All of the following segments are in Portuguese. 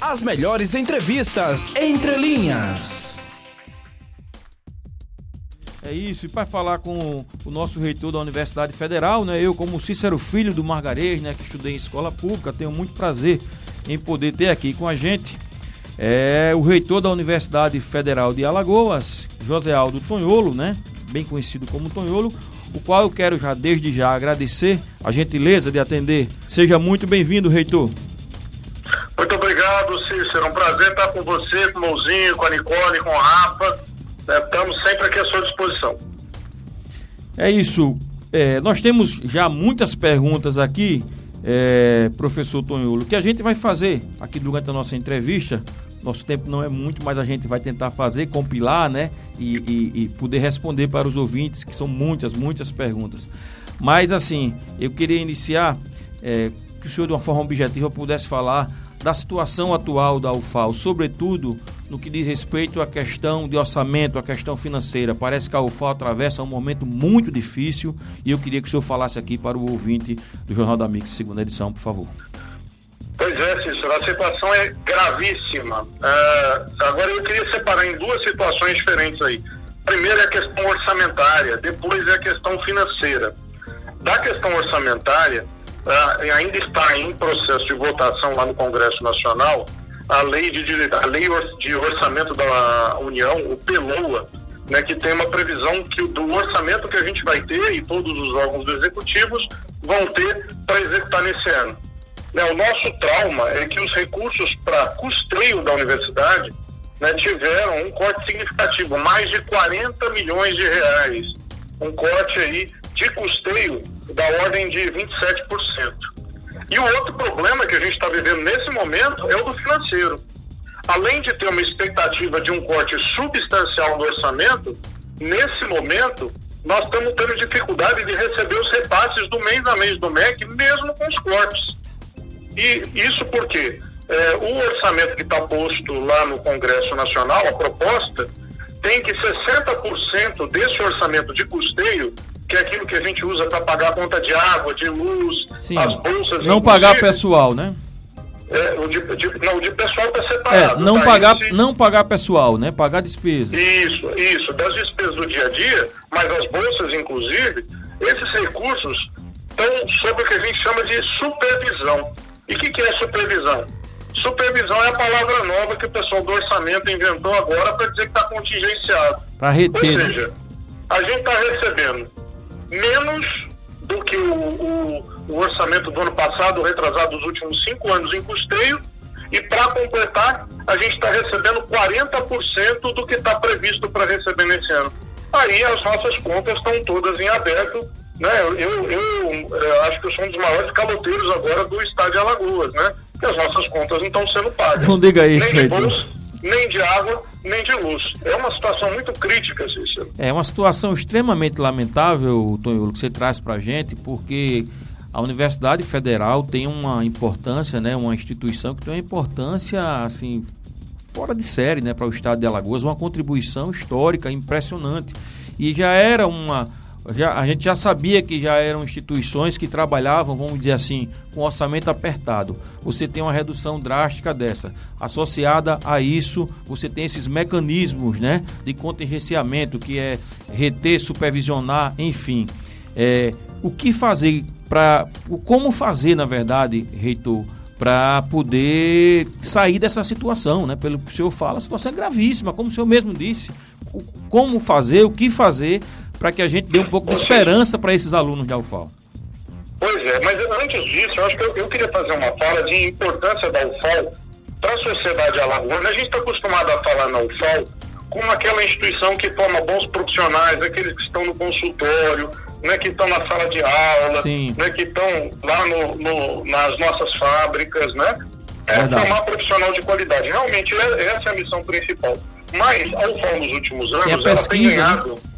As melhores entrevistas entre linhas. É isso, e para falar com o nosso reitor da Universidade Federal, né, eu como Cícero Filho do Margarês, né, que estudei em escola pública, tenho muito prazer em poder ter aqui com a gente é o reitor da Universidade Federal de Alagoas, José Aldo Tonholo, né, bem conhecido como Tonholo, o qual eu quero já desde já agradecer a gentileza de atender. Seja muito bem-vindo, reitor. Muito obrigado, Cícero. É um prazer estar com você, com o Mouzinho, com a Nicole, com o Rafa. É, estamos sempre aqui à sua disposição. É isso. É, nós temos já muitas perguntas aqui, é, professor Tonholo, que a gente vai fazer aqui durante a nossa entrevista. Nosso tempo não é muito, mas a gente vai tentar fazer, compilar, né? E, e, e poder responder para os ouvintes, que são muitas, muitas perguntas. Mas, assim, eu queria iniciar é, que o senhor, de uma forma objetiva, pudesse falar da situação atual da UFAL, sobretudo no que diz respeito à questão de orçamento, à questão financeira. Parece que a UFAL atravessa um momento muito difícil e eu queria que o senhor falasse aqui para o ouvinte do Jornal da Mix, segunda edição, por favor. Pois é, Cícero, a situação é gravíssima. Uh, agora eu queria separar em duas situações diferentes aí. Primeiro é a questão orçamentária, depois é a questão financeira. Da questão orçamentária, uh, ainda está em processo de votação lá no Congresso Nacional a lei de, a lei de orçamento da União, o PELOA, né, que tem uma previsão que do orçamento que a gente vai ter e todos os órgãos executivos vão ter para executar nesse ano. Né, o nosso trauma é que os recursos para custeio da universidade né, tiveram um corte significativo, mais de 40 milhões de reais. Um corte aí de custeio da ordem de 27%. E o outro problema que a gente está vivendo nesse momento é o do financeiro. Além de ter uma expectativa de um corte substancial no orçamento, nesse momento nós estamos tendo dificuldade de receber os repasses do mês a mês do MEC, mesmo com os cortes. E isso porque é, o orçamento que está posto lá no Congresso Nacional, a proposta, tem que 60% desse orçamento de custeio que é aquilo que a gente usa para pagar a conta de água, de luz, Sim. as bolsas. Não pagar pessoal, né? É, o, de, de, não, o de pessoal está separado. É, não, tá? pagar, Esse... não pagar pessoal, né? Pagar despesas. Isso, isso, das despesas do dia a dia, mas as bolsas, inclusive, esses recursos estão sob o que a gente chama de supervisão. E o que, que é supervisão? Supervisão é a palavra nova que o pessoal do orçamento inventou agora para dizer que está contingenciado. Para reter. Ou né? seja, a gente está recebendo menos do que o, o, o, orçamento do ano passado, retrasado dos últimos cinco anos em custeio, e para completar, a gente está recebendo 40% do que está previsto para receber nesse ano. Aí as nossas contas estão todas em aberto. Né? Eu, eu, eu, eu acho que eu sou um dos maiores caloteiros agora do estado de Alagoas, né? Que as nossas contas não estão sendo pagas. Não diga isso, Nem de bolsa, nem de água, nem de luz. É uma situação muito crítica, Cícero. É uma situação extremamente lamentável, Tonholo, que você traz para a gente, porque a Universidade Federal tem uma importância, né, uma instituição que tem uma importância, assim, fora de série, né, para o estado de Alagoas, uma contribuição histórica impressionante. E já era uma já, a gente já sabia que já eram instituições que trabalhavam, vamos dizer assim, com orçamento apertado. Você tem uma redução drástica dessa. Associada a isso, você tem esses mecanismos né, de contingenciamento, que é reter, supervisionar, enfim. É, o que fazer para. Como fazer, na verdade, reitor, para poder sair dessa situação, né? Pelo que o senhor fala, a situação é gravíssima, como o senhor mesmo disse. como fazer, o que fazer para que a gente dê um pouco de esperança para esses alunos de UFAL. Pois é, mas antes disso, eu acho que eu, eu queria fazer uma fala de importância da UFAL para a sociedade alagoana. A gente está acostumado a falar na UFAL como aquela instituição que forma bons profissionais, aqueles que estão no consultório, né, que estão na sala de aula, né, que estão lá no, no, nas nossas fábricas, né? É formar profissional de qualidade. Realmente, é, essa é a missão principal. Mas a UFAL nos últimos anos, ela tem né? ganhado... Né?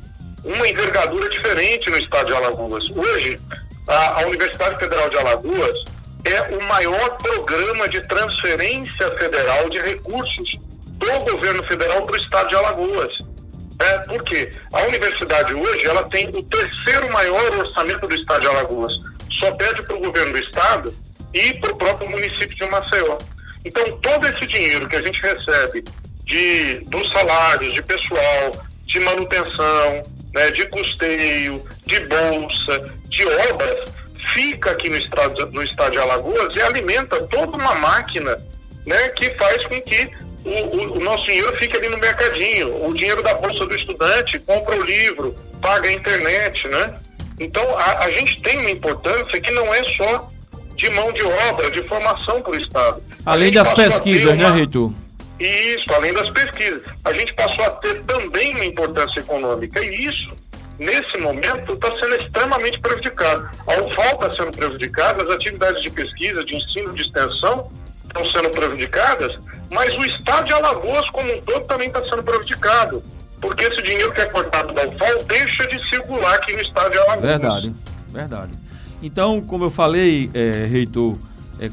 Uma envergadura diferente no estado de Alagoas. Hoje, a, a Universidade Federal de Alagoas é o maior programa de transferência federal de recursos do governo federal para o estado de Alagoas. É, porque a universidade hoje ela tem o terceiro maior orçamento do estado de Alagoas. Só pede para o governo do estado e para o próprio município de Maceió. Então, todo esse dinheiro que a gente recebe de, dos salários de pessoal, de manutenção, né, de custeio, de bolsa, de obras, fica aqui no estado, no estado de Alagoas e alimenta toda uma máquina né, que faz com que o, o, o, nosso dinheiro fique ali no mercadinho. O dinheiro da bolsa do estudante compra o livro, paga a internet, né? Então, a, a gente tem uma importância que não é só de mão de obra, de formação para o Estado. Além das pesquisas, né, uma... né, Reitor? Isso, além das pesquisas. A gente passou a ter também uma importância econômica. E isso, nesse momento, está sendo extremamente prejudicado. A UFAL está sendo prejudicada, as atividades de pesquisa, de ensino, de extensão estão sendo prejudicadas, mas o Estado de Alagoas como um todo também está sendo prejudicado. Porque esse dinheiro que é cortado da UFAL deixa de circular aqui no Estado de Alagoas. Verdade, verdade. Então, como eu falei, é, reitor, é,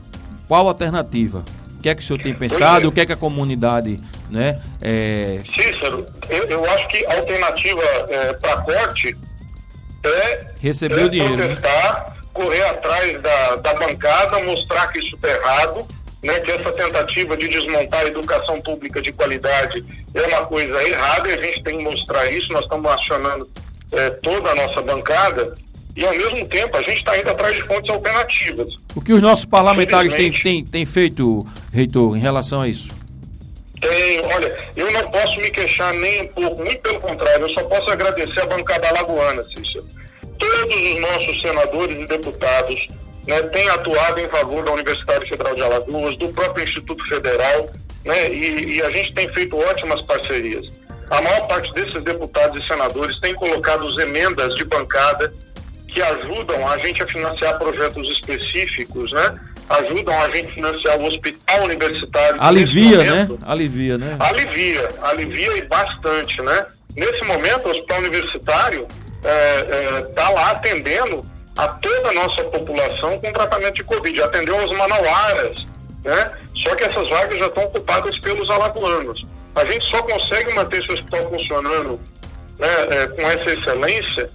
qual alternativa? O que é que o senhor tem pensado? O que é que a comunidade, né? É... Cícero, eu, eu acho que a alternativa é, para corte é receber é o dinheiro, né? protestar, né? correr atrás da, da bancada, mostrar que isso está errado, né? Que essa tentativa de desmontar a educação pública de qualidade é uma coisa errada e a gente tem que mostrar isso. Nós estamos acionando é, toda a nossa bancada e, ao mesmo tempo, a gente está indo atrás de fontes alternativas. O que os nossos parlamentares têm, têm, têm feito, reitor, em relação a isso? Tem, olha, eu não posso me queixar nem um pouco, muito pelo contrário, eu só posso agradecer a bancada alagoana, Cícero. Todos os nossos senadores e deputados né, têm atuado em favor da Universidade Federal de Alagoas, do próprio Instituto Federal, né, e, e a gente tem feito ótimas parcerias. A maior parte desses deputados e senadores tem colocado as emendas de bancada que ajudam a gente a financiar projetos específicos, né? Ajudam a gente a financiar o hospital universitário. Alivia, né? Alivia, né? Alivia, alivia e bastante, né? Nesse momento, o hospital universitário está é, é, tá lá atendendo a toda a nossa população com tratamento de Covid. Atendeu as manauaras, né? Só que essas vagas já estão ocupadas pelos alagoanos. A gente só consegue manter esse hospital funcionando né, é, com essa excelência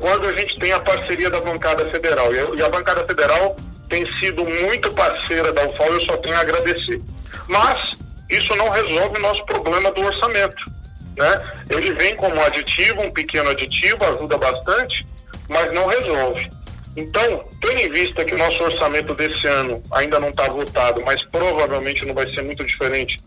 quando a gente tem a parceria da bancada federal. E a bancada federal tem sido muito parceira da UFAL, eu só tenho a agradecer. Mas isso não resolve o nosso problema do orçamento. Né? Ele vem como aditivo, um pequeno aditivo, ajuda bastante, mas não resolve. Então, tendo em vista que o nosso orçamento desse ano ainda não está votado, mas provavelmente não vai ser muito diferente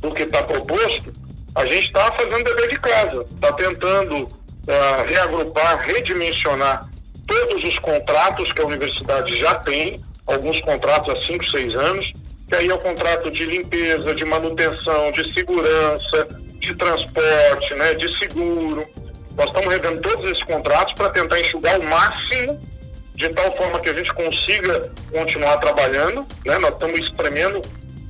do que está proposto, a gente está fazendo dever de casa, está tentando uh, reagrupar, redimensionar todos os contratos que a universidade já tem, alguns contratos há 5, 6 anos, que aí é o contrato de limpeza, de manutenção, de segurança, de transporte, né, de seguro. Nós estamos revendo todos esses contratos para tentar enxugar o máximo de tal forma que a gente consiga continuar trabalhando, né? Nós estamos espremendo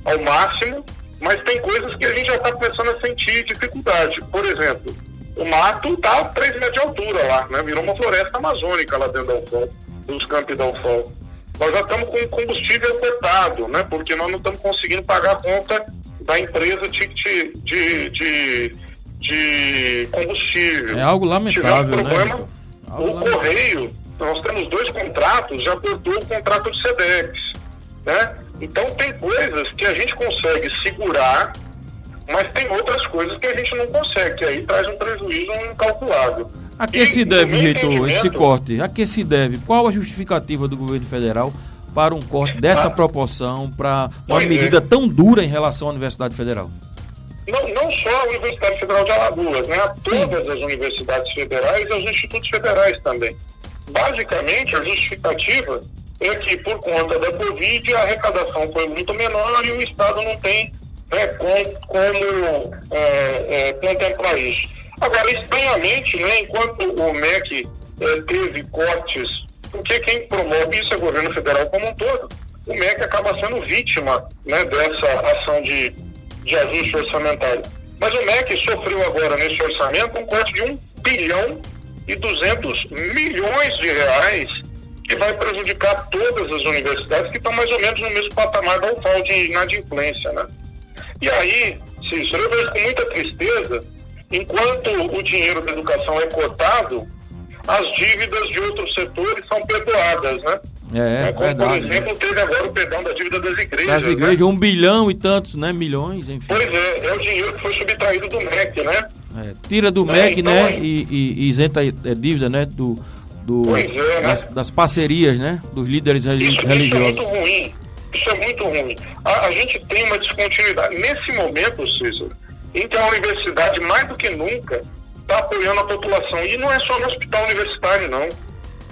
ao máximo, mas tem coisas que a gente já está começando a sentir dificuldade. Por exemplo, o mato está a 3 metros de altura lá, né? Virou uma floresta amazônica lá dentro da UFOL, dos campos da UFOL. Nós já estamos com combustível cortado, né? Porque nós não estamos conseguindo pagar a conta da empresa de, de, de, de combustível. É algo lamentável, um problema, né? Algo o lamentável. Correio, nós temos dois contratos, já cortou o contrato de SEDEX, né? Então tem coisas que a gente consegue segurar mas tem outras coisas que a gente não consegue, que aí traz um prejuízo incalculável. A que e, se deve, reitor, esse corte? A que se deve? Qual a justificativa do governo federal para um corte dessa ah, proporção, para uma é. medida é. tão dura em relação à Universidade Federal? Não, não só a Universidade Federal de Alagoas, né? A todas Sim. as universidades federais e os institutos federais também. Basicamente, a justificativa é que, por conta da Covid, a arrecadação foi muito menor e o Estado não tem né, como, é, é, contemplar isso. Agora, estranhamente, né, enquanto o MEC é, teve cortes, porque quem promove isso é o governo federal como um todo, o MEC acaba sendo vítima né, dessa ação de, de ajuste orçamentário. Mas o MEC sofreu agora nesse orçamento um corte de 1 bilhão e 200 milhões de reais que vai prejudicar todas as universidades que estão mais ou menos no mesmo patamar da UFAL de inadimplência, né? E aí, Cícero, eu vejo com muita tristeza, enquanto o dinheiro da educação é cortado, as dívidas de outros setores são perdoadas, né? É, é Como, verdade. por exemplo, teve agora o perdão da dívida das igrejas. Das né? igrejas, um bilhão e tantos, né? Milhões, enfim. Pois é, é o dinheiro que foi subtraído do MEC, né? É, tira do É, MEC, então, né? é- E, e- e isenta a é, dívida, né? Do, do, Pois é, né? das, das parcerias, né? Dos líderes Isso, isso é religiosos. muito ruim. Isso é muito ruim. A, a gente tem uma descontinuidade. Nesse momento, Cícero, que a universidade, mais do que nunca, está apoiando a população. E não é só no hospital universitário, não.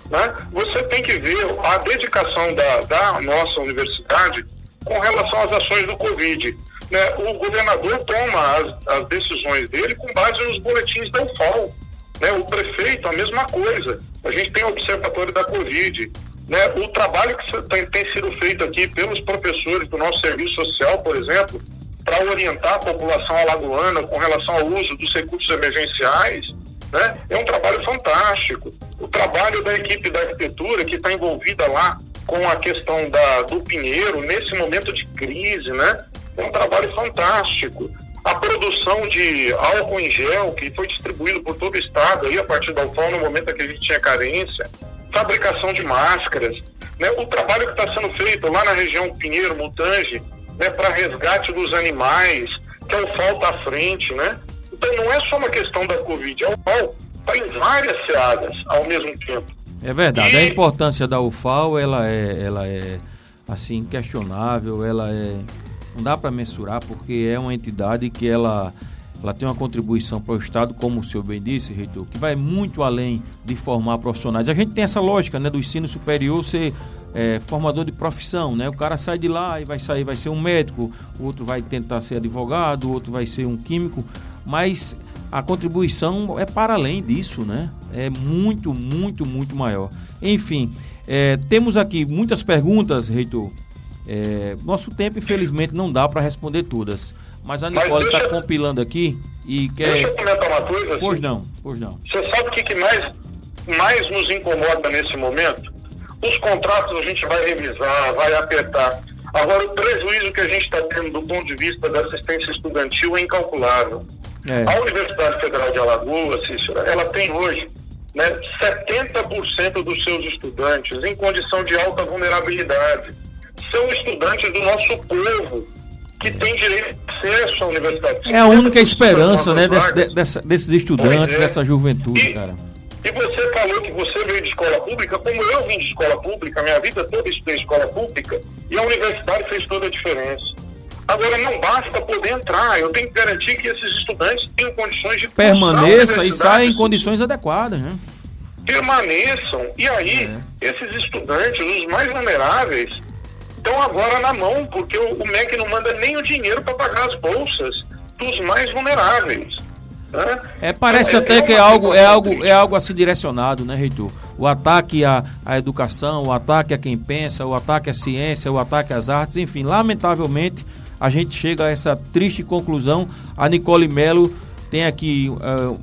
Né? Você tem que ver a dedicação da, da nossa universidade com relação às ações do Covid. Né? O governador toma as, as decisões dele com base nos boletins da UFAL. Né? O prefeito, a mesma coisa. A gente tem o observatório da Covid. Né? O trabalho que tem, tem sido feito aqui pelos professores do nosso serviço social, por exemplo, para orientar a população alagoana com relação ao uso dos recursos emergenciais, né? é um trabalho fantástico. O trabalho da equipe da arquitetura que está envolvida lá com a questão da, do Pinheiro, nesse momento de crise, né? é um trabalho fantástico. A produção de álcool em gel, que foi distribuído por todo o estado aí, a partir da UFAL, no momento em que a gente tinha carência, fabricação de máscaras, né? o trabalho que está sendo feito lá na região Pinheiro, Mutange, né? para resgate dos animais, que a UFAL está à frente, né? Então não é só uma questão da Covid, a UFAL está em várias searas ao mesmo tempo. É verdade. E- A importância da UFAO, ela é, ela é assim inquestionável, ela é não dá para mensurar porque é uma entidade que ela ela tem uma contribuição para o Estado, como o senhor bem disse, reitor, que vai muito além de formar profissionais. A gente tem essa lógica, né, do ensino superior ser é, formador de profissão, né? O cara sai de lá e vai sair, vai ser um médico, o outro vai tentar ser advogado, o outro vai ser um químico, mas a contribuição é para além disso, né? É muito, muito, muito maior. Enfim, é, temos aqui muitas perguntas, reitor. É, nosso tempo, infelizmente, não dá para responder todas. Mas a Nicole está deixa- compilando aqui e Deixa eu quer. comentar uma coisa. assim. Pois não, pois não. Você sabe o que, que mais, mais nos incomoda nesse momento? Os contratos a gente vai revisar, vai apertar. Agora, o prejuízo que a gente está tendo do ponto de vista da assistência estudantil é incalculável. É. A Universidade Federal de Alagoas, Cícera, ela tem hoje né, 70% dos seus estudantes em condição de alta vulnerabilidade. São estudantes do nosso povo que têm direito de acesso à universidade. É a única 70% esperança, né, desse- dessa- desses estudantes, é. dessa juventude, E- cara. E você falou que você veio de escola pública, como eu vim de escola pública, minha vida toda estudei em escola pública, e a universidade fez toda a diferença. Agora, não basta poder entrar, eu tenho que garantir que esses estudantes tenham condições de Permaneça e saia em condições adequadas, né? permaneçam. E aí, esses estudantes, os mais vulneráveis, estão agora na mão, porque o, o MEC não manda nem o dinheiro para pagar as bolsas dos mais vulneráveis. né? É, parece É- até é que é algo, é algo, é algo assim direcionado, né, reitor? O ataque à, à educação, o ataque a quem pensa, o ataque à ciência, o ataque às artes, enfim, lamentavelmente a gente chega a essa triste conclusão. A Nicole Melo tem aqui, ah,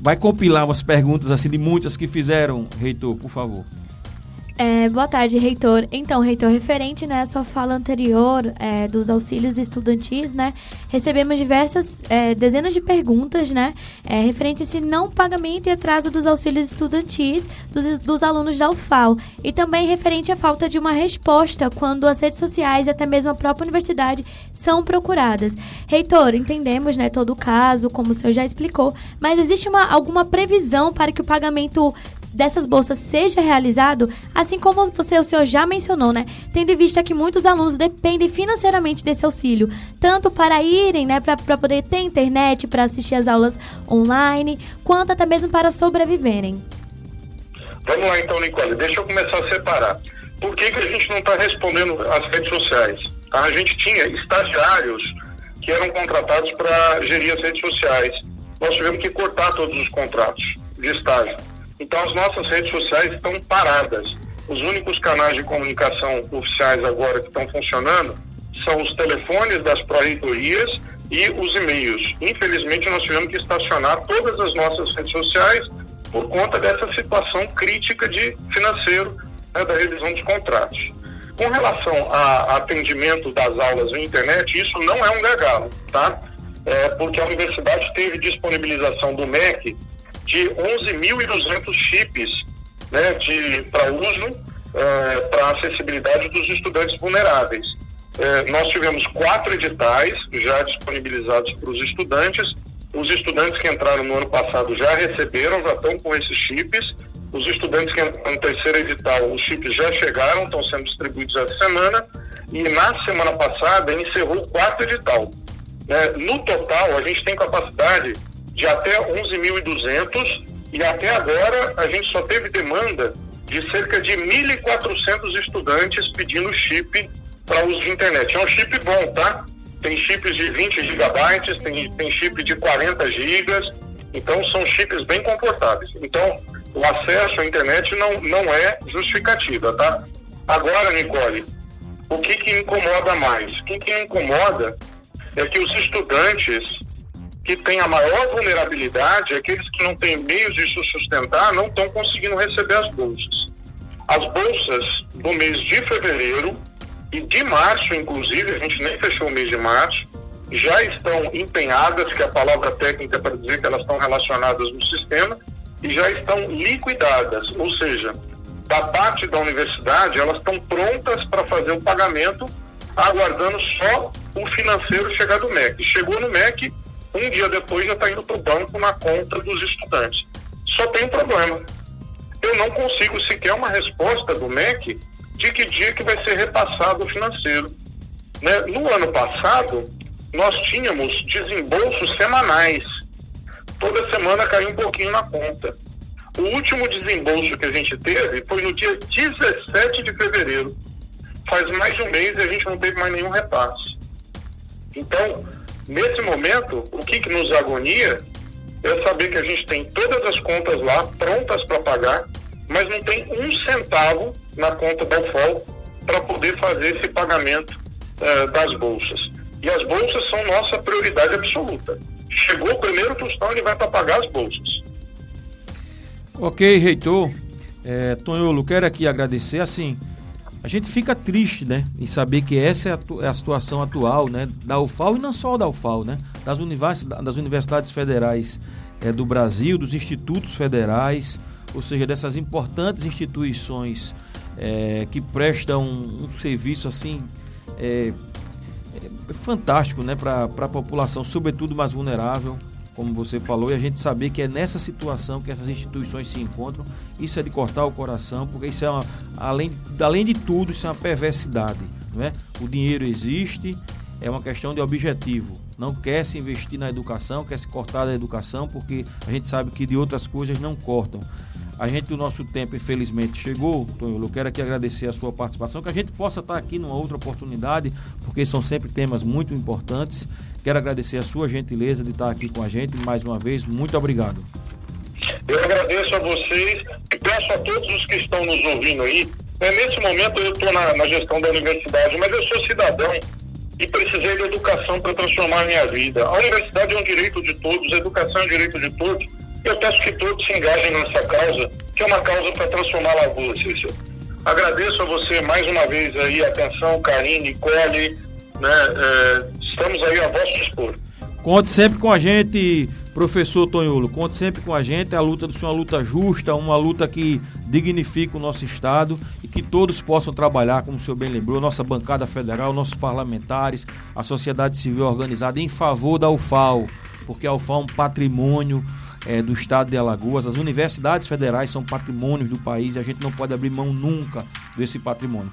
vai compilar umas perguntas assim de muitas que fizeram, reitor, por favor. É, boa tarde, reitor. Então, reitor, referente né, à sua fala anterior é, dos auxílios estudantis, né, recebemos diversas, é, dezenas de perguntas, né, é, referente a esse não pagamento e atraso dos auxílios estudantis dos, dos alunos da UFAL e também referente à falta de uma resposta quando as redes sociais e até mesmo a própria universidade são procuradas. Reitor, entendemos, né, todo o caso, como o senhor já explicou, mas existe uma, alguma previsão para que o pagamento dessas bolsas seja realizado, assim como você, o senhor já mencionou, né? Tendo em vista que muitos alunos dependem financeiramente desse auxílio, tanto para irem, né, para poder ter internet, para assistir às aulas online, quanto até mesmo para sobreviverem. Vamos lá então, Nicole, deixa eu começar a separar. Por que, que a gente não está respondendo às redes sociais? Tá? A gente tinha estagiários que eram contratados para gerir as redes sociais. Nós tivemos que cortar todos os contratos de estágio. Então as nossas redes sociais estão paradas. Os únicos canais de comunicação oficiais agora que estão funcionando são os telefones das pró-reitorias e os e-mails. Infelizmente nós tivemos que estacionar todas as nossas redes sociais por conta dessa situação crítica de financeiro né, da revisão dos contratos. Com relação a atendimento das aulas via internet, isso não é um gargalo, tá? É porque a universidade teve disponibilização do MEC de 11.200 chips né, para uso é, para acessibilidade dos estudantes vulneráveis. É, nós tivemos quatro editais já disponibilizados para os estudantes. Os estudantes que entraram no ano passado já receberam, já estão com esses chips. Os estudantes que entraram no terceiro edital, os chips já chegaram, estão sendo distribuídos essa semana. E na semana passada encerrou o quarto edital. É, no total, a gente tem capacidade de até 11.200 e até agora a gente só teve demanda de cerca de 1.400 estudantes pedindo chip para uso de internet. É um chip bom, tá? Tem chips de 20 gigabytes, tem, tem chip de 40 gigas, então são chips bem confortáveis. Então, o acesso à internet não, não é justificativa, tá? Agora, Nicole, o que, que incomoda mais? O que, que incomoda é que os estudantes que têm a maior vulnerabilidade, aqueles que não têm meios de se sustentar, não estão conseguindo receber as bolsas. As bolsas do mês de fevereiro e de março, inclusive, a gente nem fechou o mês de março, já estão empenhadas, que é a palavra técnica para dizer que elas estão relacionadas no sistema, e já estão liquidadas, ou seja, da parte da universidade, elas estão prontas para fazer o pagamento, aguardando só o financeiro chegar do MEC. Chegou no MEC, um dia depois já está indo para o banco na conta dos estudantes. Só tem um problema. Eu não consigo sequer uma resposta do MEC de que dia que vai ser repassado o financeiro. Né? No ano passado, nós tínhamos desembolsos semanais. Toda semana caiu um pouquinho na conta. O último desembolso que a gente teve foi no dia 17 de fevereiro. Faz mais de um mês e a gente não teve mais nenhum repasse. Então, nesse momento, o que, que nos agonia é saber que a gente tem todas as contas lá prontas para pagar, mas não tem um centavo na conta da UFOL para poder fazer esse pagamento uh, das bolsas. E as bolsas são nossa prioridade absoluta. Chegou o primeiro tostão, ele vai para pagar as bolsas. Ok, reitor. É, Tonholo, quero aqui agradecer. Assim, a gente fica triste, né, em saber que essa é a, é a situação atual, né, da UFAL e não só da UFAL, né, das, universidades, das universidades federais é, do Brasil, dos institutos federais, ou seja, dessas importantes instituições é, que prestam um, um serviço assim é, é fantástico, né, para a população, sobretudo mais vulnerável, como você falou, e a gente saber que é nessa situação que essas instituições se encontram, isso é de cortar o coração, porque isso é uma, além, além de tudo, isso é uma perversidade. Não é? O dinheiro existe, é uma questão de objetivo. Não quer se investir na educação, quer se cortar da educação, porque a gente sabe que de outras coisas não cortam. A gente, o nosso tempo, infelizmente, chegou. Tonho, eu quero aqui agradecer a sua participação, que a gente possa estar aqui numa outra oportunidade, porque são sempre temas muito importantes. Quero agradecer a sua gentileza de estar aqui com a gente mais uma vez. Muito obrigado. Eu agradeço a vocês e peço a todos os que estão nos ouvindo aí. Né, nesse momento eu estou na, na gestão da universidade, mas eu sou cidadão e precisei de educação para transformar a minha vida. A universidade é um direito de todos, a educação é um direito de todos. Eu peço que todos se engajem nessa causa, que é uma causa para transformar a Lagoa, Cícero. Agradeço a você mais uma vez aí, atenção, Karine, Nicole, né? É, estamos aí a vosso dispor. Conte sempre com a gente, professor Tonholo. Conte sempre com a gente. A luta do senhor é uma luta justa, uma luta que dignifica o nosso Estado e que todos possam trabalhar, como o senhor bem lembrou, nossa bancada federal, nossos parlamentares, a sociedade civil organizada em favor da UFAO, porque a UFAO é um patrimônio é, do estado de Alagoas. As universidades federais são patrimônios do país e a gente não pode abrir mão nunca desse patrimônio.